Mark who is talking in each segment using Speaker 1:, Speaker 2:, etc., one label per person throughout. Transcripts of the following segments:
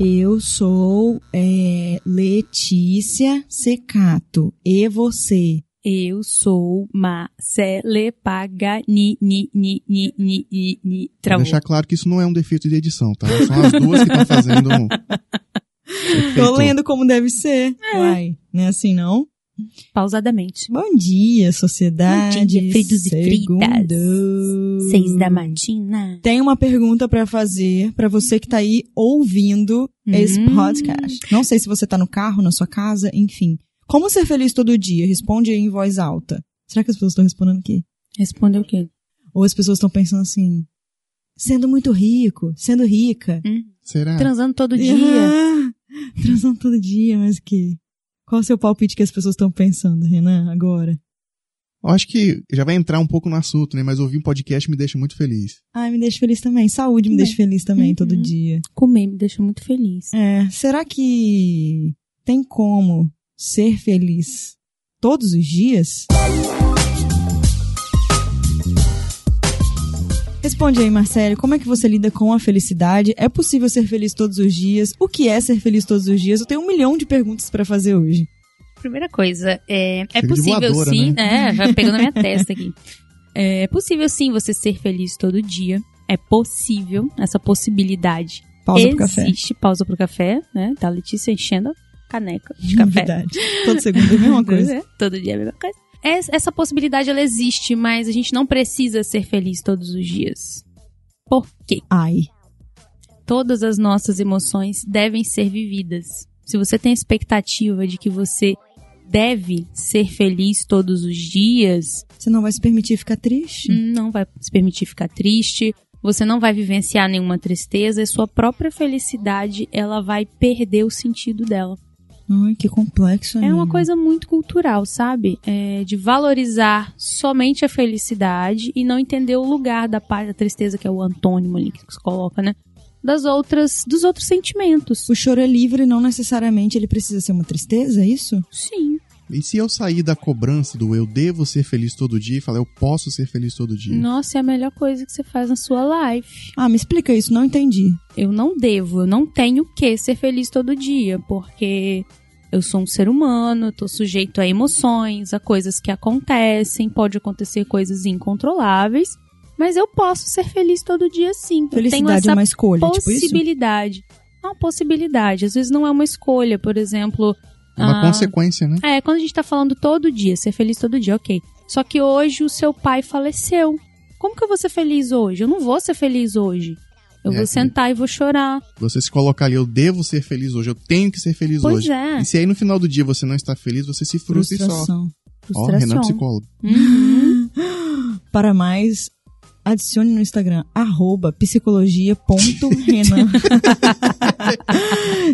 Speaker 1: Eu sou é, Letícia Secato. E você?
Speaker 2: Eu sou Marcele Pagani, ni, ni, ni, ni, ni, ni.
Speaker 3: Vou deixar claro que isso não é um defeito de edição, tá? São as duas que estão fazendo um
Speaker 1: Tô lendo como deve ser. Uai, não é assim não?
Speaker 2: Pausadamente.
Speaker 1: Bom dia, sociedade.
Speaker 2: Bom dia, fritos e fritas.
Speaker 1: Segundo.
Speaker 2: Seis da matina.
Speaker 1: Tem uma pergunta pra fazer pra você que tá aí ouvindo esse
Speaker 2: Hum.
Speaker 1: podcast. Não sei se você tá no carro, na sua casa, enfim. Como ser feliz todo dia? Responde aí em voz alta. Será que as pessoas estão respondendo aqui?
Speaker 2: Respondeu o quê?
Speaker 1: Ou as pessoas estão pensando assim, sendo muito rico, sendo rica.
Speaker 3: Será?
Speaker 2: Transando todo dia.
Speaker 1: Ah, transando todo dia, mas que... Qual o seu palpite que as pessoas estão pensando, Renan, agora?
Speaker 3: Eu acho que já vai entrar um pouco no assunto, né? Mas ouvir um podcast me deixa muito feliz.
Speaker 1: Ai, me deixa feliz também. Saúde me deixa feliz também,
Speaker 2: Uhum.
Speaker 1: todo dia.
Speaker 2: Comer me deixa muito feliz.
Speaker 1: É, será que tem como ser feliz todos os dias? Responde aí, Marcelo, como é que você lida com a felicidade? É possível ser feliz todos os dias? O que é ser feliz todos os dias? Eu tenho um milhão de perguntas pra fazer hoje.
Speaker 2: Primeira coisa, é, é possível
Speaker 3: voadora,
Speaker 2: sim,
Speaker 3: né?
Speaker 2: é, vai pegando na minha testa aqui. É possível sim você ser feliz todo dia. É possível, essa possibilidade
Speaker 1: Pausa pro café.
Speaker 2: existe. Pausa pro café, né? Da Letícia enchendo a caneca de café.
Speaker 1: Verdade. Todo segundo é a mesma coisa.
Speaker 2: É, todo dia é a mesma coisa. Es- Essa possibilidade ela existe, mas a gente não precisa ser feliz todos os dias. Por quê?
Speaker 1: Ai.
Speaker 2: Todas as nossas emoções devem ser vividas. Se você tem a expectativa de que você deve ser feliz todos os dias,
Speaker 1: Você não vai se permitir ficar triste?
Speaker 2: não vai se permitir ficar triste, você não vai vivenciar nenhuma tristeza e sua própria felicidade, ela vai perder o sentido dela.
Speaker 1: Ai, que complexo,
Speaker 2: É uma
Speaker 1: amiga.
Speaker 2: coisa muito cultural, sabe? É de valorizar somente a felicidade e não entender o lugar da parte da tristeza, que é o antônimo ali que se coloca, né? Das outras, dos outros sentimentos.
Speaker 1: O choro é livre, não necessariamente ele precisa ser uma tristeza, é isso?
Speaker 2: Sim.
Speaker 3: E se eu sair da cobrança do eu devo ser feliz todo dia e falar eu posso ser feliz todo dia?
Speaker 2: Nossa, é a melhor coisa que você faz na sua life.
Speaker 1: Ah, me explica isso, não entendi.
Speaker 2: Eu não devo, eu não tenho que ser feliz todo dia, porque eu sou um ser humano, tô sujeito a emoções, a coisas que acontecem, pode acontecer coisas incontroláveis, mas eu posso ser feliz todo dia sim.
Speaker 1: Felicidade é uma escolha, tipo isso?
Speaker 2: possibilidade. É uma possibilidade, às vezes não é uma escolha, por exemplo,
Speaker 3: É uma
Speaker 2: ah,
Speaker 3: consequência, né?
Speaker 2: é, quando a gente tá falando todo dia, ser feliz todo dia, ok. Só que hoje o seu pai faleceu. Como que eu vou ser feliz hoje? Eu não vou ser feliz hoje. Eu
Speaker 3: É,
Speaker 2: vou sentar e vou chorar.
Speaker 3: Você se colocar ali, eu devo ser feliz hoje, eu tenho que ser feliz
Speaker 2: Pois
Speaker 3: hoje.
Speaker 2: é.
Speaker 3: E se aí no final do dia você não está feliz, você se frustra e só.
Speaker 1: Frustração.
Speaker 3: Ó, Renan
Speaker 2: Frustração.
Speaker 3: psicólogo.
Speaker 2: Uhum.
Speaker 1: Para mais, adicione no Instagram, arroba psicologia.renan.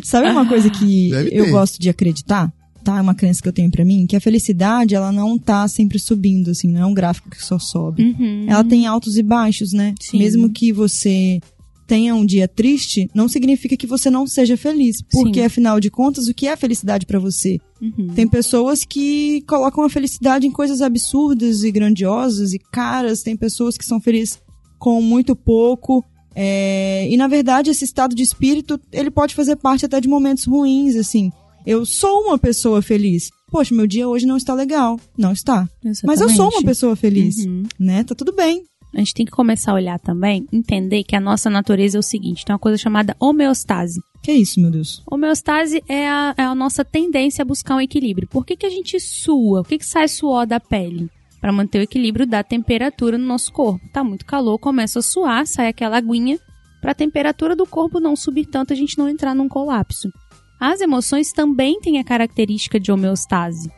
Speaker 1: Sabe uma coisa que
Speaker 3: Deve
Speaker 1: eu
Speaker 3: ter.
Speaker 1: gosto de acreditar? Tá? É uma crença que eu tenho pra mim, que a felicidade, ela não tá sempre subindo, assim, não é um gráfico que só sobe.
Speaker 2: Uhum.
Speaker 1: Ela tem altos e baixos, né?
Speaker 2: Sim.
Speaker 1: Mesmo que você tenha um dia triste, não significa que você não seja feliz. Porque,
Speaker 2: Sim.
Speaker 1: afinal de contas, o que é felicidade pra você?
Speaker 2: Uhum.
Speaker 1: Tem pessoas que colocam a felicidade em coisas absurdas e grandiosas e caras. Tem pessoas que são felizes com muito pouco. É, E, na verdade, esse estado de espírito, ele pode fazer parte até de momentos ruins, assim. Eu sou uma pessoa feliz. Poxa, meu dia hoje não está legal. Não está. Mas eu sou uma
Speaker 2: Exatamente.
Speaker 1: pessoa feliz,
Speaker 2: Uhum.
Speaker 1: né? Tá tudo bem.
Speaker 2: A gente tem que começar a olhar também, entender que a nossa natureza é o seguinte: tem uma coisa chamada homeostase.
Speaker 1: Que isso, meu Deus?
Speaker 2: Homeostase é a, é a nossa tendência a buscar um equilíbrio. Por que, que a gente sua? Por que, que sai suor da pele? Para manter o equilíbrio da temperatura no nosso corpo. Tá muito calor, começa a suar, sai aquela aguinha. Para a temperatura do corpo não subir tanto, a gente não entrar num colapso. As emoções também têm a característica de homeostase.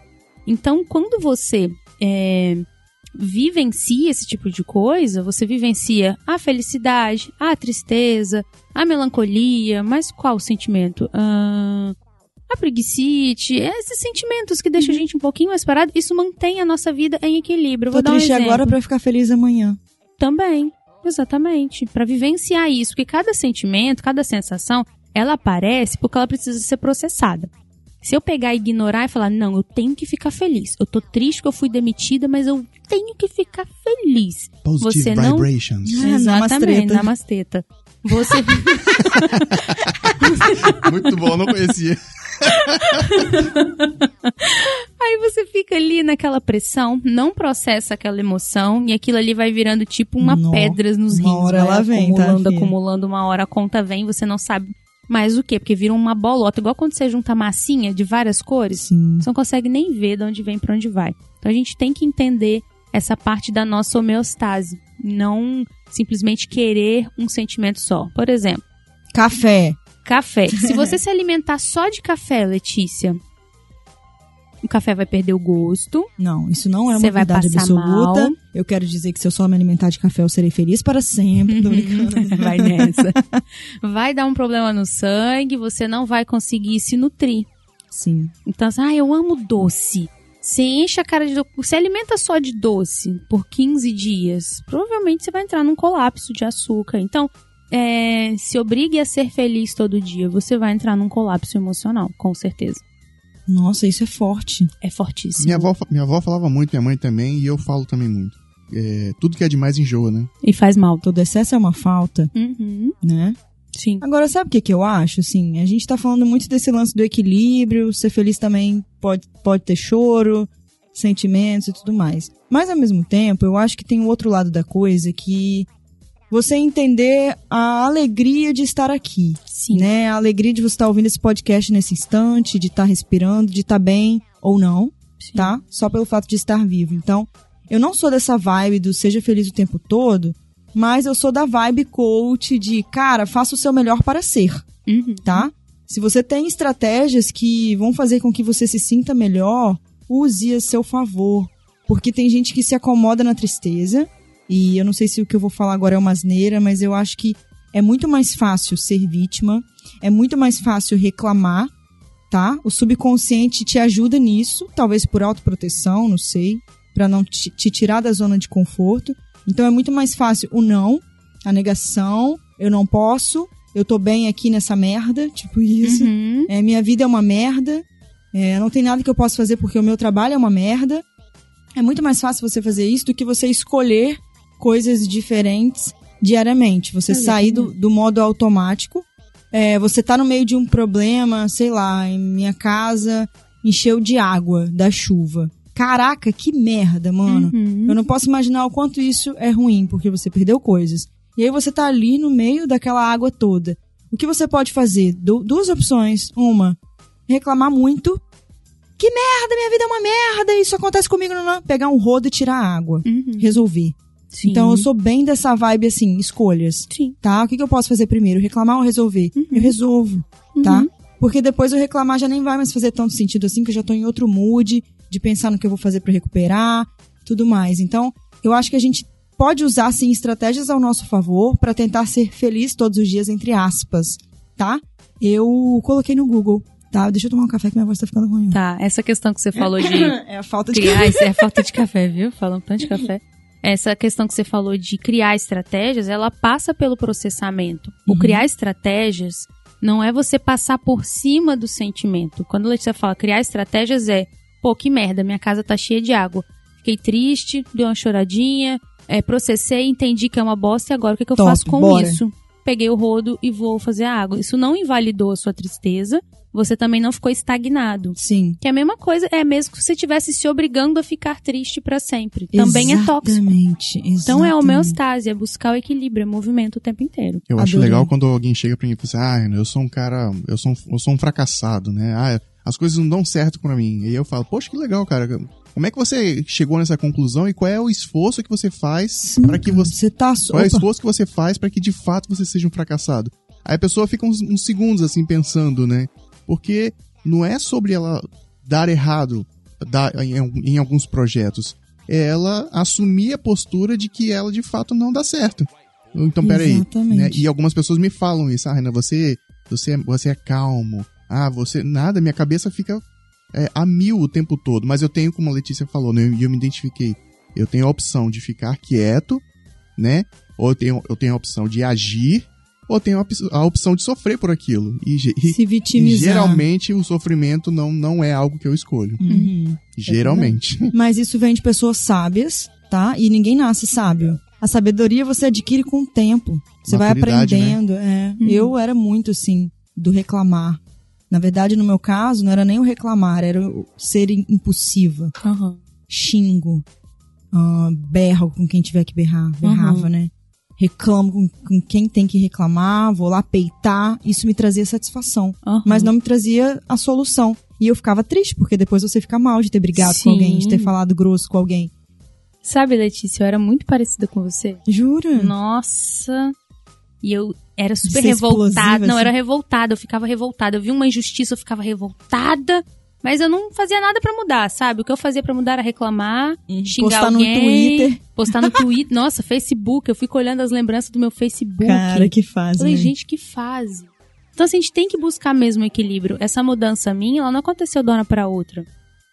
Speaker 2: Então, quando você é, vivencia esse tipo de coisa, você vivencia a felicidade, a tristeza, a melancolia, mas qual sentimento? Ah, a preguicite, esses sentimentos que deixam a gente um pouquinho mais parado, isso mantém a nossa vida em equilíbrio. Eu
Speaker 1: Tô
Speaker 2: Vou dar um
Speaker 1: triste
Speaker 2: exemplo.
Speaker 1: agora pra ficar feliz amanhã.
Speaker 2: Também, exatamente. Para vivenciar isso, porque cada sentimento, cada sensação, ela aparece porque ela precisa ser processada. Se eu pegar e ignorar e falar, não, eu tenho que ficar feliz. Eu tô triste que eu fui demitida, mas eu tenho que ficar feliz.
Speaker 3: Positive
Speaker 2: Você não-
Speaker 3: vibrations.
Speaker 1: Ah,
Speaker 2: Exatamente, namasteta. Você.
Speaker 3: Muito bom, não conhecia.
Speaker 2: Aí você fica ali naquela pressão, não processa aquela emoção e aquilo ali vai virando tipo uma
Speaker 1: Nó,
Speaker 2: pedra nos
Speaker 1: uma
Speaker 2: rins.
Speaker 1: hora
Speaker 2: vai
Speaker 1: ela vem, tá,
Speaker 2: acumulando,
Speaker 1: filha?
Speaker 2: acumulando, uma hora a conta vem, você não sabe mais o quê? Porque vira uma bolota, igual quando você junta massinha de várias cores,
Speaker 1: Sim.
Speaker 2: você não consegue nem ver de onde vem pra onde vai. Então a gente tem que entender essa parte da nossa homeostase, não simplesmente querer um sentimento só. Por exemplo,
Speaker 1: Café.
Speaker 2: Café. Se você se alimentar só de café, Letícia, o café vai perder o gosto.
Speaker 1: Não, isso não é uma verdade absoluta.
Speaker 2: mal.
Speaker 1: Eu quero dizer que se eu só me alimentar de café, eu serei feliz para sempre.
Speaker 2: Vai nessa. Vai dar um problema no sangue, você não vai conseguir se nutrir.
Speaker 1: Sim.
Speaker 2: Então, assim, ah, eu amo doce. Você enche a cara de doce. Você alimenta só de doce por 15 dias. Provavelmente você vai entrar num colapso de açúcar. Então, é, se obrigue a ser feliz todo dia. Você vai entrar num colapso emocional, com certeza.
Speaker 1: Nossa, isso é forte.
Speaker 2: É fortíssimo.
Speaker 3: Minha avó, minha avó falava muito, minha mãe também, e eu falo também muito. É, tudo que é demais enjoa, né?
Speaker 2: E faz mal.
Speaker 1: Todo excesso é uma falta,
Speaker 2: Uhum.
Speaker 1: né?
Speaker 2: Sim.
Speaker 1: Agora, sabe o que, que eu acho? Assim, a gente tá falando muito desse lance do equilíbrio, ser feliz também pode, pode ter choro, sentimentos e tudo mais. Mas, ao mesmo tempo, eu acho que tem o outro lado da coisa que você entender a alegria de estar aqui,
Speaker 2: Sim.
Speaker 1: né? A alegria de você estar ouvindo esse podcast nesse instante, de estar respirando, de estar bem ou não,
Speaker 2: Sim.
Speaker 1: tá? Só pelo fato de estar vivo. Então, eu não sou dessa vibe do seja feliz o tempo todo, mas eu sou da vibe coach de, cara, faça o seu melhor para ser,
Speaker 2: Uhum.
Speaker 1: tá? Se você tem estratégias que vão fazer com que você se sinta melhor, use a seu favor. Porque tem gente que se acomoda na tristeza, e eu não sei se o que eu vou falar agora é uma asneira, mas eu acho que é muito mais fácil ser vítima, é muito mais fácil reclamar, tá? O subconsciente te ajuda nisso, talvez por autoproteção, não sei, Pra não te, te tirar da zona de conforto. Então é muito mais fácil o não, a negação, eu não posso, eu tô bem aqui nessa merda, tipo isso.
Speaker 2: Uhum.
Speaker 1: É, minha vida é uma merda. É, não tem nada que eu possa fazer porque o meu trabalho é uma merda. É muito mais fácil você fazer isso do que você escolher coisas diferentes diariamente. Você sair do, do modo automático. É, você tá no meio de um problema, sei lá, em minha casa encheu de água da chuva. Caraca, que merda, mano.
Speaker 2: Uhum.
Speaker 1: Eu não posso imaginar o quanto isso é ruim, porque você perdeu coisas. E aí você tá ali no meio daquela água toda. O que você pode fazer? Du- duas opções. Uma, reclamar muito. Que merda, minha vida é uma merda, isso acontece comigo, não, não. Pegar um rodo e tirar a água.
Speaker 2: Uhum.
Speaker 1: Resolver.
Speaker 2: Sim.
Speaker 1: Então eu sou bem dessa vibe assim, escolhas.
Speaker 2: Sim.
Speaker 1: Tá? O que, que eu posso fazer primeiro? Reclamar ou resolver? Eu resolvo, tá? Porque depois eu reclamar já nem vai mais fazer tanto sentido assim, que eu já tô em outro mood de pensar no que eu vou fazer pra recuperar, tudo mais. Então, eu acho que a gente pode usar sim estratégias ao nosso favor pra tentar ser feliz todos os dias entre aspas, tá? Eu coloquei no Google, tá? Deixa eu tomar um café que minha voz tá ficando ruim.
Speaker 2: Tá, essa questão que você falou de
Speaker 1: É a falta de
Speaker 2: criar, isso é falta de café, viu? Falando tanto de café. Essa questão que você falou de criar estratégias, ela passa pelo processamento. O
Speaker 1: Uhum.
Speaker 2: criar estratégias não é você passar por cima do sentimento. Quando a Letícia fala criar estratégias é, pô, que merda, minha casa tá cheia de água. Fiquei triste, dei uma choradinha, é, processei, entendi que é uma bosta e agora o que, que eu
Speaker 1: Top,
Speaker 2: faço com
Speaker 1: bora.
Speaker 2: isso? Peguei o rodo e vou fazer a água. Isso não invalidou a sua tristeza, você também não ficou estagnado.
Speaker 1: Sim.
Speaker 2: Que é a mesma coisa, é mesmo que você estivesse se obrigando a ficar triste pra sempre. Também é tóxico.
Speaker 1: Exatamente.
Speaker 2: Então é
Speaker 1: exatamente.
Speaker 2: homeostase, é buscar o equilíbrio, é movimento o tempo inteiro.
Speaker 3: Eu acho
Speaker 1: Adorei.
Speaker 3: legal quando alguém chega pra mim e fala assim, ah, Renan, eu sou um cara, eu sou um, eu sou um fracassado, né? Ah, as coisas não dão certo pra mim. E aí eu falo, poxa, que legal, cara. Como é que você chegou nessa conclusão e qual é o esforço que você faz para que você
Speaker 1: Você tá...
Speaker 3: Qual é o esforço que você faz para que de fato você seja um fracassado? Aí a pessoa fica uns, uns segundos assim pensando, né? Porque não é sobre ela dar errado dar, em, em alguns projetos. É ela assumir a postura de que ela de fato não dá certo. Então, peraí. Né? E algumas pessoas me falam isso. Ah, Renan, você, você, é- você é calmo. Ah, você. Nada, minha cabeça fica é, a mil o tempo todo. Mas eu tenho, como a Letícia falou, né? E eu me identifiquei. Eu tenho a opção de ficar quieto, né? Ou eu tenho, eu tenho a opção de agir, ou tenho a, op- a opção de sofrer por aquilo. E, e-
Speaker 1: Se
Speaker 3: e
Speaker 1: vitimizar.
Speaker 3: geralmente o sofrimento não, não é algo que eu escolho.
Speaker 1: Uhum.
Speaker 3: Geralmente.
Speaker 1: Mas isso vem de pessoas sábias, tá? E ninguém nasce sábio. A sabedoria você adquire com o tempo. Você vai
Speaker 3: Maturidade, né?
Speaker 1: aprendendo. É.
Speaker 2: Uhum.
Speaker 1: Eu era muito assim, do reclamar. Na verdade, no meu caso, não era nem o reclamar, era o ser im- impulsiva.
Speaker 2: Aham.
Speaker 1: Xingo, ah, berro com quem tiver que berrar, berrava,
Speaker 2: Uhum.
Speaker 1: né? Reclamo com, com quem tem que reclamar, vou lá peitar. Isso me trazia satisfação,
Speaker 2: Aham.
Speaker 1: mas não me trazia a solução. E eu ficava triste, porque depois você fica mal de ter brigado
Speaker 2: Sim.
Speaker 1: com alguém, de ter falado grosso com alguém.
Speaker 2: Sabe, Letícia, eu era muito parecida com você.
Speaker 1: Jura?
Speaker 2: Nossa. E eu era super revoltada. Não,
Speaker 1: assim?
Speaker 2: era revoltada, eu ficava revoltada. Eu vi uma injustiça, eu ficava revoltada. Mas eu não fazia nada pra mudar, sabe? O que eu fazia pra mudar era reclamar, xingar
Speaker 1: Postar no
Speaker 2: alguém.
Speaker 1: Twitter.
Speaker 2: Postar no Twitter. Nossa, Facebook. Eu fico olhando as lembranças do meu Facebook.
Speaker 1: Cara, que fase,
Speaker 2: Falei,
Speaker 1: né?
Speaker 2: gente, que fase. Então, assim, a gente tem que buscar mesmo o equilíbrio. Essa mudança minha, ela não aconteceu de uma hora pra outra.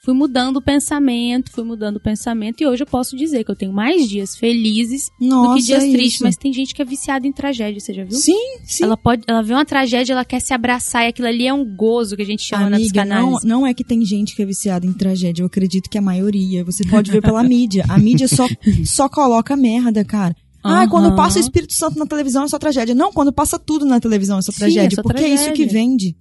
Speaker 2: Fui mudando o pensamento, fui mudando o pensamento, e hoje eu posso dizer que eu tenho mais dias felizes
Speaker 1: Nossa,
Speaker 2: do que dias
Speaker 1: é
Speaker 2: tristes. Mas tem gente que é viciada em tragédia, você já viu?
Speaker 1: Sim, sim.
Speaker 2: Ela pode, ela vê uma tragédia, ela quer se abraçar, e aquilo ali é um gozo que a gente chama na
Speaker 1: Amiga, não,
Speaker 2: psicanálise.
Speaker 1: não é que tem gente que é viciada em tragédia, eu acredito que a maioria. Você pode ver pela mídia. A mídia só, só coloca merda, cara. Ah,
Speaker 2: Aham.
Speaker 1: quando passa o Espírito Santo na televisão é só tragédia. Não, quando passa tudo na televisão é só
Speaker 2: Sim,
Speaker 1: tragédia.
Speaker 2: é só
Speaker 1: porque é isso que
Speaker 2: tragédia.
Speaker 1: vende.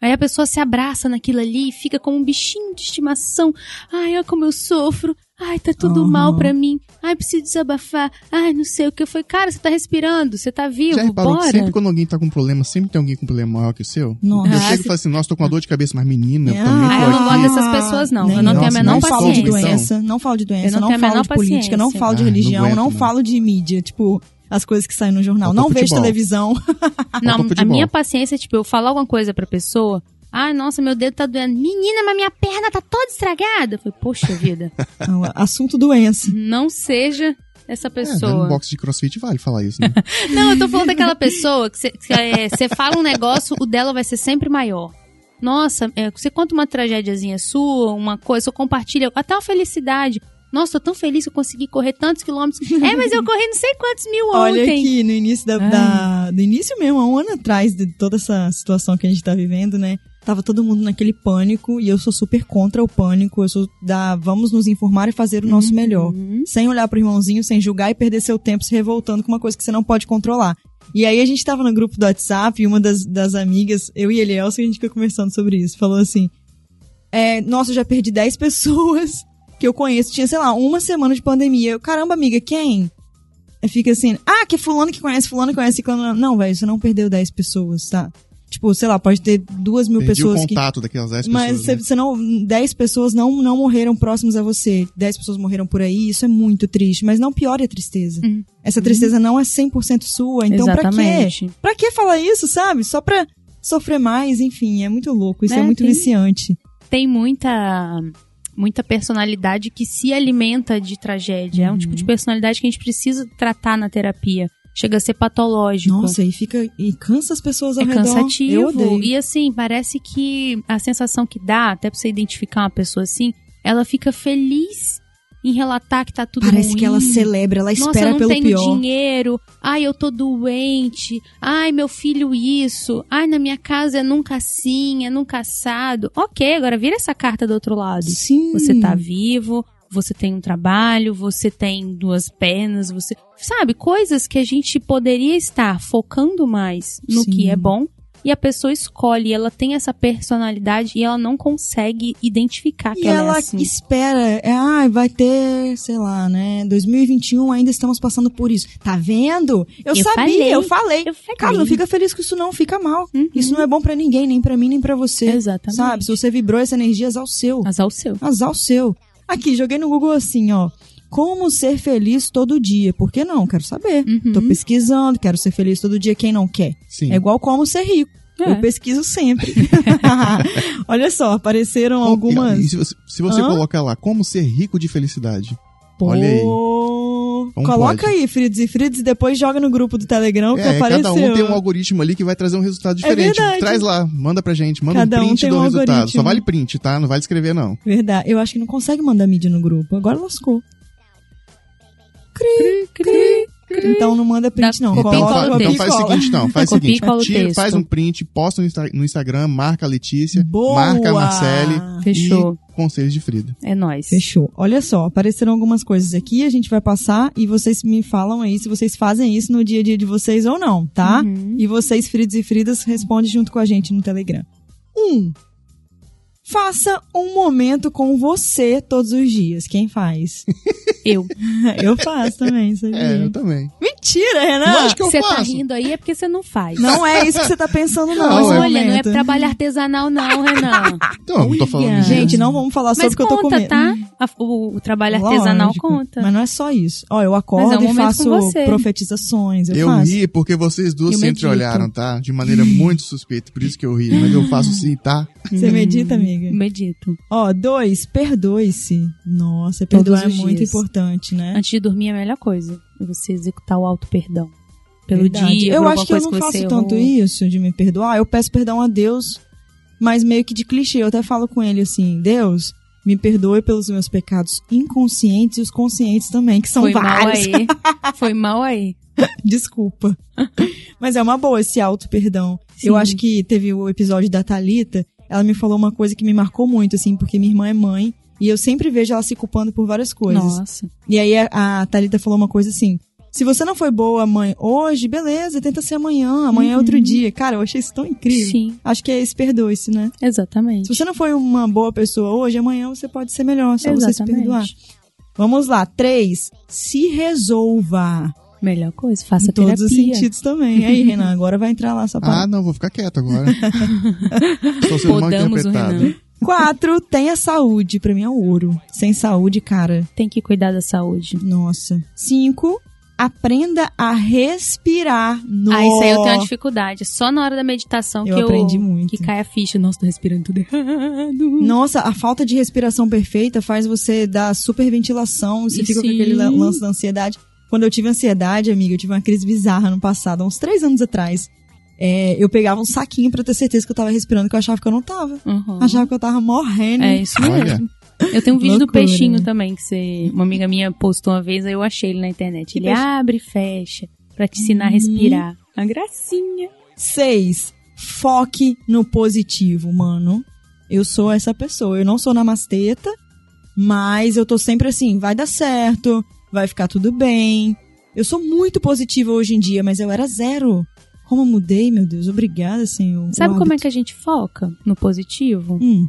Speaker 2: Aí a pessoa se abraça naquilo ali e fica como um bichinho de estimação. Ai, olha como eu sofro. Ai, tá tudo
Speaker 1: Aham.
Speaker 2: mal pra mim. Ai, preciso desabafar. Ai, não sei o que foi. Cara, você tá respirando, você tá vivo,
Speaker 3: Já reparou
Speaker 2: bora.
Speaker 3: que sempre quando alguém tá com um problema, sempre tem alguém com um problema maior que o seu?
Speaker 1: Nossa.
Speaker 3: Eu
Speaker 2: Ah,
Speaker 3: chego
Speaker 2: se-
Speaker 3: e falo assim, nossa, tô com uma dor de cabeça, mas menina, eu
Speaker 1: Ah,
Speaker 3: também tô
Speaker 2: Ah, eu não gosto dessas pessoas, não. Eu não tenho a
Speaker 3: Nossa,
Speaker 2: menor
Speaker 3: não
Speaker 1: falo de
Speaker 3: paciência.
Speaker 1: doença, não falo de doença,
Speaker 2: Eu não
Speaker 1: não, falo
Speaker 2: menor
Speaker 1: de política, não
Speaker 2: paciência.
Speaker 1: falo de
Speaker 3: Ah, não
Speaker 1: religião, não,
Speaker 3: aguento, não.
Speaker 1: falo de mídia, tipo, as coisas que saem no jornal.
Speaker 3: Falta
Speaker 1: Não vejo
Speaker 3: futebol.
Speaker 1: televisão.
Speaker 2: Não, a minha paciência é, tipo, eu falar alguma coisa pra pessoa. Ai, nossa, meu dedo tá doendo. Menina, mas minha perna tá toda estragada. Eu falei, poxa vida,
Speaker 1: Não, assunto doença.
Speaker 2: não seja essa
Speaker 3: É,
Speaker 2: pessoa.
Speaker 3: no box de crossfit vale falar isso, né?
Speaker 2: Não, eu tô falando daquela pessoa que você fala um negócio, o dela vai ser sempre maior. Nossa, é, você conta uma tragédiazinha sua, uma coisa, você compartilha até uma felicidade. Nossa, tô tão feliz que eu consegui correr tantos quilômetros. É, mas eu corri não sei quantos mil
Speaker 1: Olha
Speaker 2: ontem.
Speaker 1: aqui, no início da, da- Do início mesmo, há um ano atrás de toda essa situação que a gente tá vivendo, né? Tava todo mundo naquele pânico e eu sou super contra o pânico. Eu sou da vamos nos informar e fazer o nosso melhor.
Speaker 2: Uhum.
Speaker 1: Sem olhar pro irmãozinho, sem julgar e perder seu tempo se revoltando com uma coisa que você não pode controlar. E aí a gente tava no grupo do WhatsApp e uma das, das amigas, eu e Elielson, a gente fica conversando sobre isso. Falou assim: é, Nossa, eu já perdi 10 pessoas que eu conheço. Tinha, sei lá, uma semana de pandemia. Eu, Caramba, amiga, quem? Aí fica assim, ah, que fulano que conhece, fulano que conhece, ciclano. Não, velho, você não perdeu 10 pessoas, tá? Tipo, sei lá, pode ter duas mil
Speaker 3: Perdi o
Speaker 1: pessoas que.
Speaker 3: contato daquelas 10
Speaker 1: Mas
Speaker 3: pessoas.
Speaker 1: você,
Speaker 3: né?
Speaker 1: você não. 10 pessoas não, não morreram próximas a você. 10 pessoas morreram por aí. Isso é muito triste. Mas não piore a tristeza.
Speaker 2: Uhum.
Speaker 1: Essa tristeza não é 100% sua. Então, pra quê?
Speaker 2: Exatamente.
Speaker 1: Pra que falar isso, sabe? Só pra sofrer mais, enfim. É muito louco. Isso é,
Speaker 2: É,
Speaker 1: muito
Speaker 2: tem-
Speaker 1: viciante.
Speaker 2: Tem muita muita personalidade que se alimenta de tragédia. É um tipo de personalidade que a gente precisa tratar na terapia. Chega a ser patológico.
Speaker 1: Nossa, e fica. E cansa as pessoas ao
Speaker 2: É
Speaker 1: redor. Eu
Speaker 2: cansativo.
Speaker 1: odeio.
Speaker 2: E assim, parece que a sensação que dá, até pra você identificar uma pessoa assim, ela fica feliz em relatar que tá tudo
Speaker 1: Parece
Speaker 2: ruim.
Speaker 1: que ela celebra, ela
Speaker 2: Nossa,
Speaker 1: espera
Speaker 2: eu não
Speaker 1: pelo
Speaker 2: tenho
Speaker 1: pior.
Speaker 2: dinheiro. Ai, eu tô doente. Ai, meu filho isso. Ai, na minha casa é nunca assim, é nunca assado. Ok, agora vira essa carta do outro lado.
Speaker 1: Sim.
Speaker 2: Você tá vivo, você tem um trabalho, você tem duas pernas, você. Sabe, coisas que a gente poderia estar focando mais no
Speaker 1: Sim.
Speaker 2: que é bom. E a pessoa escolhe, ela tem essa personalidade e ela não consegue identificar que
Speaker 1: E
Speaker 2: ela,
Speaker 1: ela
Speaker 2: é assim.
Speaker 1: espera, é, ah, vai ter, sei lá, né? 2021 ainda estamos passando por isso. Tá vendo? Eu,
Speaker 2: Eu
Speaker 1: sabia,
Speaker 2: falei.
Speaker 1: eu falei.
Speaker 2: Eu falei.
Speaker 1: Cara, não fica feliz com isso não, fica mal.
Speaker 2: Uhum.
Speaker 1: Isso não é bom pra ninguém, nem pra mim, nem pra você.
Speaker 2: Exatamente.
Speaker 1: Sabe? Se você vibrou essa energia, azar o seu.
Speaker 2: Azar o seu.
Speaker 1: Azar o seu. Aqui, joguei no Google assim, ó. Como ser feliz todo dia? Por que não? Quero saber.
Speaker 2: Uhum.
Speaker 1: Tô pesquisando, quero ser feliz todo dia. Quem não quer?
Speaker 3: Sim.
Speaker 1: É igual como ser rico.
Speaker 2: É.
Speaker 1: Eu pesquiso sempre. Olha só, apareceram
Speaker 3: Qual-
Speaker 1: algumas.
Speaker 3: e se você, se você colocar lá, como ser rico de felicidade?
Speaker 1: Pô,
Speaker 3: Olha aí. Como
Speaker 1: Coloca
Speaker 3: pode?
Speaker 1: aí, Frides e Frides, e depois joga no grupo do Telegram que
Speaker 3: É,
Speaker 1: apareceu.
Speaker 3: cada um tem um algoritmo ali que vai trazer um resultado diferente.
Speaker 1: verdade.
Speaker 3: Traz lá, manda pra gente, manda
Speaker 1: Cada
Speaker 3: um
Speaker 1: um
Speaker 3: print
Speaker 1: tem
Speaker 3: do
Speaker 1: um
Speaker 3: resultado.
Speaker 1: algoritmo.
Speaker 3: Só vale print, tá? Não vale escrever, não.
Speaker 1: Verdade. Eu acho que não consegue mandar mídia no grupo. Agora lascou. Cri, cri, cri. Então não manda print, não.
Speaker 2: Copia
Speaker 3: Então,
Speaker 2: e
Speaker 1: Coloca,
Speaker 2: cola
Speaker 3: então faz o seguinte, não. Faz o seguinte. tira- faz um print, posta no, Insta- no Instagram, marca a Letícia,
Speaker 1: Boa!
Speaker 3: marca a Marcele
Speaker 2: Fechou.
Speaker 3: e conselhos de Frida.
Speaker 2: É nóis.
Speaker 1: Fechou. Olha só, apareceram algumas coisas aqui, a gente vai passar e vocês me falam aí se vocês fazem isso no dia a dia de vocês ou não, tá?
Speaker 2: Uhum.
Speaker 1: E vocês, Fridos e Fridas, respondem junto com a gente no Telegram. Um. Faça um momento com você todos os dias. Quem faz?
Speaker 2: Eu.
Speaker 1: Eu faço também, sabia?
Speaker 3: É, eu também.
Speaker 1: Mentira, Renan!
Speaker 3: Lógico que eu
Speaker 2: Você tá rindo aí é porque você não faz.
Speaker 1: Não é isso que você tá pensando, não.
Speaker 3: Não, é.
Speaker 2: Olha, não é
Speaker 1: momento.
Speaker 2: trabalho artesanal, não, Renan.
Speaker 3: Então, eu não tô falando.
Speaker 1: Gente, não vamos falar sobre
Speaker 2: Mas
Speaker 1: o que eu tô
Speaker 2: conta,
Speaker 1: comendo.
Speaker 2: tá? O, o trabalho artesanal
Speaker 1: Lógico,
Speaker 2: conta.
Speaker 1: Mas não é só isso. Ó, eu
Speaker 2: Mas
Speaker 1: acordo
Speaker 2: é um
Speaker 1: e
Speaker 2: momento
Speaker 1: faço
Speaker 2: com você.
Speaker 1: profetizações. Eu,
Speaker 3: Eu
Speaker 1: faço.
Speaker 3: ri porque vocês duas
Speaker 2: Eu
Speaker 3: se
Speaker 2: medito.
Speaker 3: entreolharam, tá? De maneira muito suspeita, por isso que eu ri. Mas eu faço sim, tá?
Speaker 1: Você medita, amiga?
Speaker 2: Medito.
Speaker 1: Ó, dois, perdoe-se. Nossa, perdoar é muito
Speaker 2: dias.
Speaker 1: importante, né?
Speaker 2: Antes de dormir é a melhor coisa. É você executar o auto-perdão. Pelo
Speaker 1: Verdade.
Speaker 2: dia,
Speaker 1: Eu acho que eu não
Speaker 2: você
Speaker 1: faço tanto
Speaker 2: errou.
Speaker 1: isso de me perdoar. Eu peço perdão a Deus, mas meio que de clichê. Eu até falo com ele assim: Deus, me perdoe pelos meus pecados inconscientes e os conscientes também, que são
Speaker 2: Foi mal
Speaker 1: vários.
Speaker 2: aí. Foi mal aí.
Speaker 1: Desculpa. Mas é uma boa esse auto-perdão. Eu acho que teve o episódio da Talita. Ela me falou uma coisa que me marcou muito, assim, porque minha irmã é mãe. E eu sempre vejo ela se culpando por várias coisas.
Speaker 2: Nossa.
Speaker 1: E aí a, a Thalita falou uma coisa assim: se você não foi boa mãe hoje, beleza, tenta ser amanhã, amanhã é outro dia. Cara, eu achei isso tão incrível.
Speaker 2: Uhum. Sim,
Speaker 1: Acho que é esse perdoe-se, né?
Speaker 2: exatamente.
Speaker 1: Se você não foi uma boa pessoa hoje, amanhã você pode ser melhor, só você se perdoar.
Speaker 2: Exatamente.
Speaker 1: Vamos lá, três, se resolva.
Speaker 2: Melhor coisa, faça
Speaker 1: em todos os
Speaker 2: terapia.
Speaker 1: sentidos também. Aí, Renan, agora vai entrar lá só pra...
Speaker 3: Ah, não, vou ficar quieto agora. Estou sendo mal
Speaker 2: Podamos o
Speaker 3: interpretado.
Speaker 2: Renan.
Speaker 1: Quatro, tenha saúde. Pra mim é ouro. Sem saúde, cara,
Speaker 2: Tem que cuidar da saúde.
Speaker 1: nossa. Cinco, aprenda a respirar.
Speaker 2: Ah, isso aí eu tenho uma dificuldade. Só na hora da meditação
Speaker 1: Eu
Speaker 2: que eu
Speaker 1: aprendi muito.
Speaker 2: que cai a ficha. Nossa, tô respirando tudo errado.
Speaker 1: Nossa, a falta de respiração perfeita faz você dar superventilação, você
Speaker 2: E
Speaker 1: fica com
Speaker 2: sim.
Speaker 1: aquele la- lance da ansiedade. Quando eu tive ansiedade, amiga, eu tive uma crise bizarra no passado, há uns três anos atrás. É, eu pegava um saquinho pra ter certeza que eu tava respirando, que eu achava que eu não tava.
Speaker 2: Uhum.
Speaker 1: Achava que eu tava morrendo.
Speaker 2: É isso
Speaker 3: Olha.
Speaker 2: mesmo. Eu tenho um vídeo do
Speaker 1: Loucura,
Speaker 2: peixinho
Speaker 1: né?
Speaker 2: também, que você, uma amiga minha postou uma vez, aí eu achei ele na internet.
Speaker 1: Que
Speaker 2: Ele
Speaker 1: peixe?
Speaker 2: abre e fecha pra te ensinar a respirar. Uma gracinha.
Speaker 1: Seis, foque no positivo, mano. Eu sou essa pessoa. Eu não sou namasteta, mas eu tô sempre assim, vai dar certo, vai ficar tudo bem. Eu sou muito positiva hoje em dia, mas eu era zero. Como eu mudei, meu Deus, obrigada, Senhor.
Speaker 2: Sabe como é que a gente foca no positivo?
Speaker 1: Hum,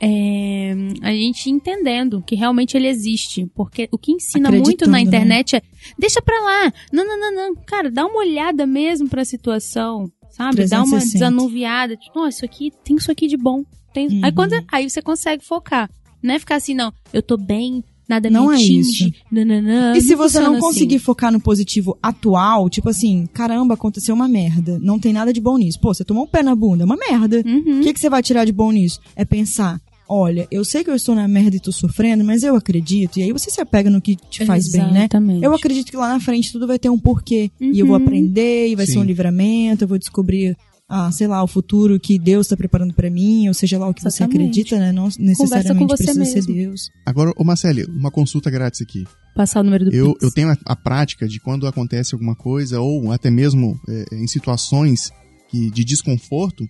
Speaker 2: É a gente entendendo que realmente ele existe. Porque o que ensina muito na
Speaker 1: né?
Speaker 2: internet é deixa pra lá. Não, não, não, não. Cara, dá uma olhada mesmo pra situação. Sabe? Dá uma
Speaker 1: 360.
Speaker 2: desanuviada. Tipo, Nossa, isso aqui tem isso aqui de bom. Tem...
Speaker 1: Uhum.
Speaker 2: Aí, quando, aí você consegue focar. Não é ficar assim, não, eu tô bem, nada
Speaker 1: Não
Speaker 2: me
Speaker 1: é
Speaker 2: atinge.
Speaker 1: isso.
Speaker 2: nananã.
Speaker 1: E se você não
Speaker 2: funciona assim.
Speaker 1: conseguir focar no positivo atual, tipo assim, caramba, aconteceu uma merda, não tem nada de bom nisso. Pô, você tomou um pé na bunda, é uma merda.
Speaker 2: Uhum.
Speaker 1: O que, que você vai tirar de bom nisso? É pensar, olha, eu sei que eu estou na merda e tô sofrendo, mas eu acredito. E aí você se apega no que te faz bem, né?
Speaker 2: Exatamente.
Speaker 1: Eu acredito que lá na frente tudo vai ter um porquê. E eu vou
Speaker 2: Uhum.
Speaker 1: aprender, e vai ser
Speaker 3: Sim.
Speaker 1: um livramento, eu vou descobrir, ah, sei lá, o futuro que Deus está preparando pra mim, ou seja lá o que você
Speaker 2: Exatamente.
Speaker 1: acredita, né? Não necessariamente
Speaker 2: você
Speaker 1: precisa ser
Speaker 2: mesmo.
Speaker 1: Deus.
Speaker 3: Agora, ô Marcele, uma consulta grátis aqui.
Speaker 2: Passar o número do
Speaker 3: Eu,
Speaker 2: Pix.
Speaker 3: eu tenho a, a prática de quando acontece alguma coisa, ou até mesmo é, é, em situações que, de desconforto,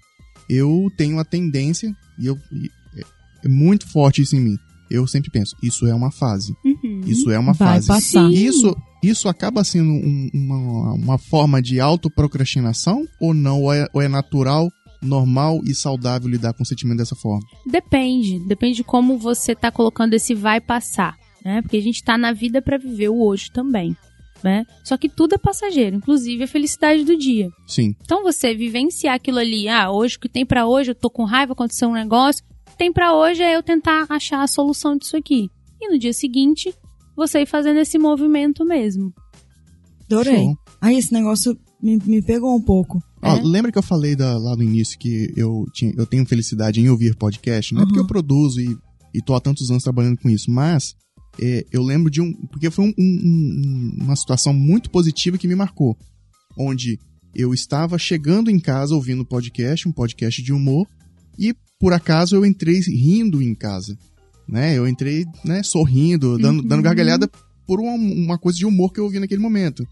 Speaker 3: eu tenho a tendência, e eu e é, é muito forte isso em mim. Eu sempre penso, isso é uma fase.
Speaker 2: Uhum.
Speaker 3: Isso é uma
Speaker 1: Vai
Speaker 3: fase.
Speaker 1: passar.
Speaker 3: E Isso, isso acaba sendo um- uma, uma forma de autoprocrastinação ou não? Ou é, ou é natural, normal e saudável lidar com o sentimento dessa forma?
Speaker 2: Depende. Depende de como você tá colocando esse vai passar, né? Porque a gente tá na vida pra viver o hoje também, né? Só que tudo é passageiro, inclusive a felicidade do dia.
Speaker 3: Sim.
Speaker 2: Então você vivenciar aquilo ali, ah, hoje o que tem pra hoje, eu tô com raiva, aconteceu um negócio, o que tem pra hoje é eu tentar achar a solução disso aqui. E no dia seguinte, você ir fazendo esse movimento mesmo.
Speaker 1: Adorei. Aí esse negócio me, me pegou um pouco.
Speaker 3: Ó,
Speaker 2: É.
Speaker 3: lembra que eu falei da- lá no início que eu, tinha, eu tenho felicidade em ouvir podcast? Não é
Speaker 1: Uhum.
Speaker 3: porque eu produzo e, e tô há tantos anos trabalhando com isso, mas é, eu lembro de um. Porque foi um- um- uma situação muito positiva que me marcou. Onde eu estava chegando em casa ouvindo podcast, um podcast de humor, e por acaso eu entrei rindo em casa. Né? Eu entrei né, sorrindo, dando,
Speaker 2: Uhum.
Speaker 3: dando gargalhada por uma, uma coisa de humor que eu ouvi naquele momento.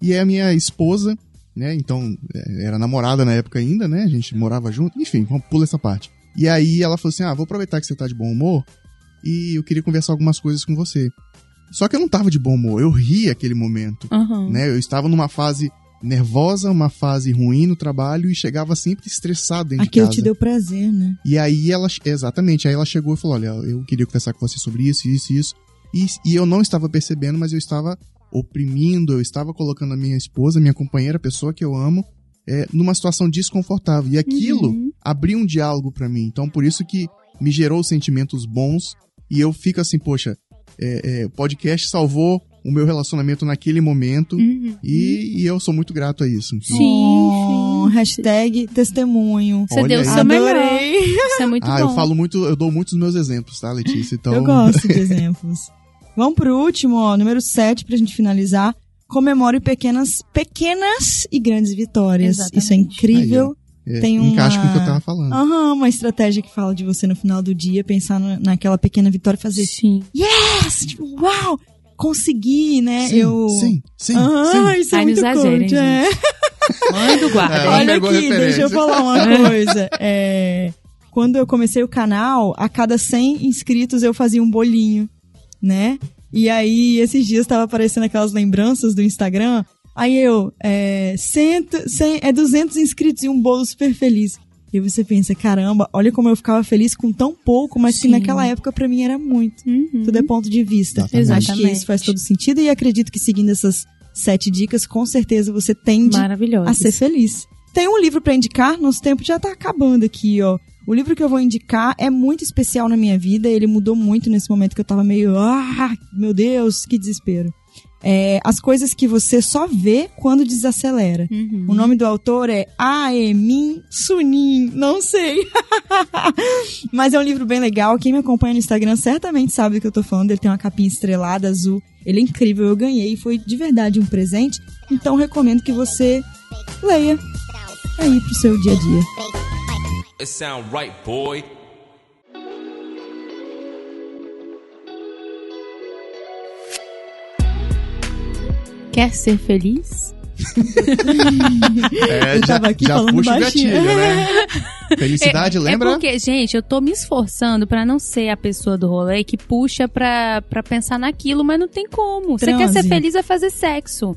Speaker 3: E é a minha esposa, né? Então, é, era namorada na época ainda, né? A gente morava junto. Enfim, vamos pular essa parte. E aí ela falou assim: ah, vou aproveitar que você tá de bom humor e eu queria conversar algumas coisas com você. Só que eu não tava de bom humor, eu ri aquele momento,
Speaker 2: Aham.
Speaker 3: né? Eu estava numa fase nervosa, uma fase ruim no trabalho e chegava sempre estressado dentro de
Speaker 1: Aquilo
Speaker 3: casa.
Speaker 1: te deu prazer, né?
Speaker 3: E aí ela, exatamente, aí ela chegou e falou: Olha, eu queria conversar com você sobre isso, isso e isso. E, e eu não estava percebendo, mas eu estava oprimindo, eu estava colocando a minha esposa, minha companheira, a pessoa que eu amo, é, numa situação desconfortável. E aquilo
Speaker 2: Uhum.
Speaker 3: abriu um diálogo pra mim. Então, por isso que me gerou sentimentos bons. E eu fico assim, poxa, é, é, o podcast salvou o meu relacionamento naquele momento.
Speaker 2: Uhum.
Speaker 3: E, e eu sou muito grato a isso.
Speaker 2: Sim,
Speaker 1: Oh,
Speaker 2: sim.
Speaker 1: hashtag testemunho.
Speaker 2: Você
Speaker 3: Olha
Speaker 2: deu o
Speaker 3: aí.
Speaker 2: seu melhor.
Speaker 1: Adorei.
Speaker 2: Isso é muito
Speaker 3: ah,
Speaker 2: bom.
Speaker 3: eu falo muito, eu dou muitos meus exemplos, tá, Letícia? Então,
Speaker 1: Eu gosto de exemplos. Vamos pro último, ó, número 7, pra gente finalizar. Comemore pequenas, pequenas e grandes vitórias.
Speaker 2: Exatamente.
Speaker 1: Isso é incrível.
Speaker 3: é,
Speaker 1: tem
Speaker 3: encaixa com o que eu
Speaker 1: uma-
Speaker 3: tava falando.
Speaker 1: Aham, uma estratégia que fala de você no final do dia, pensar na- naquela pequena vitória e fazer
Speaker 2: Sim.
Speaker 1: yes! Tipo, uau! Consegui, né?
Speaker 3: sim,
Speaker 1: eu.
Speaker 3: sim, sim,
Speaker 1: Ah,
Speaker 3: sim.
Speaker 1: isso é
Speaker 2: Ai, não
Speaker 1: muito
Speaker 2: exagerem,
Speaker 1: é.
Speaker 2: Mãe do guarda.
Speaker 3: É,
Speaker 1: Olha aqui, deixa eu
Speaker 3: referência.
Speaker 1: falar uma coisa. É, quando eu comecei o canal, a cada 100 inscritos eu fazia um bolinho, né? E aí, esses dias tava aparecendo aquelas lembranças do Instagram. Aí eu, é, cento, 100, é 200 inscritos e um bolo super feliz. E você pensa, caramba, olha como eu ficava feliz com tão pouco, mas que
Speaker 2: Sim.
Speaker 1: naquela época pra mim era muito.
Speaker 2: Uhum.
Speaker 1: Tudo é ponto de vista.
Speaker 3: Exatamente.
Speaker 1: Acho que isso faz todo sentido e acredito que seguindo essas sete dicas, com certeza você tende a ser feliz. Tem um livro pra indicar, nosso tempo já tá acabando aqui, ó. O livro que eu vou indicar é muito especial na minha vida, ele mudou muito nesse momento que eu tava meio, ah, meu Deus, que desespero. É, As coisas que você só vê quando desacelera.
Speaker 2: Uhum.
Speaker 1: O nome do autor é Aemin Sunim, não sei. Mas é um livro bem legal. Quem me acompanha no Instagram certamente sabe do que eu tô falando. Ele tem uma capinha estrelada azul. Ele é incrível, eu ganhei. Foi de verdade um presente. Então recomendo que você leia aí pro seu dia a dia.
Speaker 4: It sound right, boy.
Speaker 2: Quer ser feliz?
Speaker 3: É,
Speaker 1: Eu
Speaker 3: já,
Speaker 1: tava aqui
Speaker 3: já
Speaker 1: falando
Speaker 3: puxa o
Speaker 1: baixinho.
Speaker 3: gatilho, né? Felicidade,
Speaker 2: É-
Speaker 3: lembra?
Speaker 2: É porque, gente, eu tô me esforçando pra não ser a pessoa do rolê que puxa pra, pra pensar naquilo, mas não tem como. Você quer ser feliz, vai fazer sexo.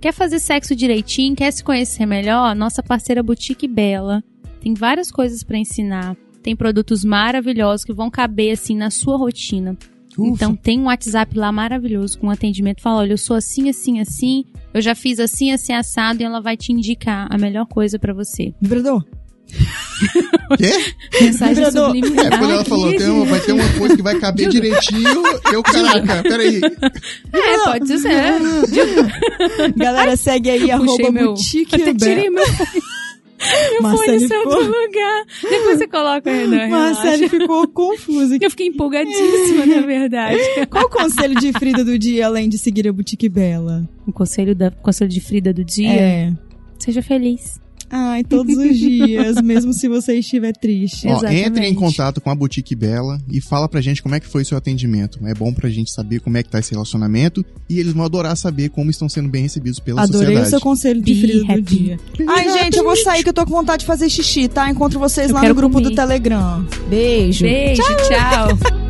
Speaker 2: Quer fazer sexo direitinho, quer se conhecer melhor? Nossa parceira Boutique Bela tem várias coisas pra ensinar. Tem produtos maravilhosos que vão caber assim na sua rotina.
Speaker 3: Ufa.
Speaker 2: Então tem um WhatsApp lá maravilhoso com atendimento. Fala, olha, eu sou assim, assim, assim. Eu já fiz assim, assim, assado. E ela vai te indicar a melhor coisa pra você.
Speaker 1: Vibrador?
Speaker 3: Quê?
Speaker 2: Mensagem
Speaker 1: Vibrador.
Speaker 2: subliminar.
Speaker 3: É, quando ela falou, tem uma- vai ter uma coisa que vai caber direitinho. Eu, caraca, peraí.
Speaker 2: É, pode ser.
Speaker 1: Galera, segue aí, arroba
Speaker 2: Puxei meu...
Speaker 1: boutique
Speaker 2: Até tirei meu fone. meu fone
Speaker 1: Marcele
Speaker 2: saiu do
Speaker 1: ficou-
Speaker 2: lugar. Depois você coloca, Renan,
Speaker 1: Marcelo
Speaker 2: relaxa.
Speaker 1: ficou confuso aqui.
Speaker 2: Eu fiquei empolgadíssima, na verdade.
Speaker 1: Qual o conselho de Frida do dia, além de seguir a Boutique Bela?
Speaker 2: O conselho, da, conselho de Frida do dia,
Speaker 1: É.
Speaker 2: seja feliz.
Speaker 1: Ai, todos os dias, mesmo se você estiver triste.
Speaker 3: Ó, entre em contato com a Boutique Bela e fala pra gente como é que foi o seu atendimento. É bom pra gente saber como é que tá esse relacionamento e eles vão adorar saber como estão sendo bem recebidos pela
Speaker 1: Adorei o
Speaker 3: sociedade.
Speaker 1: seu conselho de Frida do dia. Ai, gente, eu vou sair que eu tô com vontade de fazer xixi, tá? Encontro vocês
Speaker 2: Eu
Speaker 1: lá no grupo do
Speaker 2: comer.
Speaker 1: Telegram. Beijo.
Speaker 2: Beijo, tchau.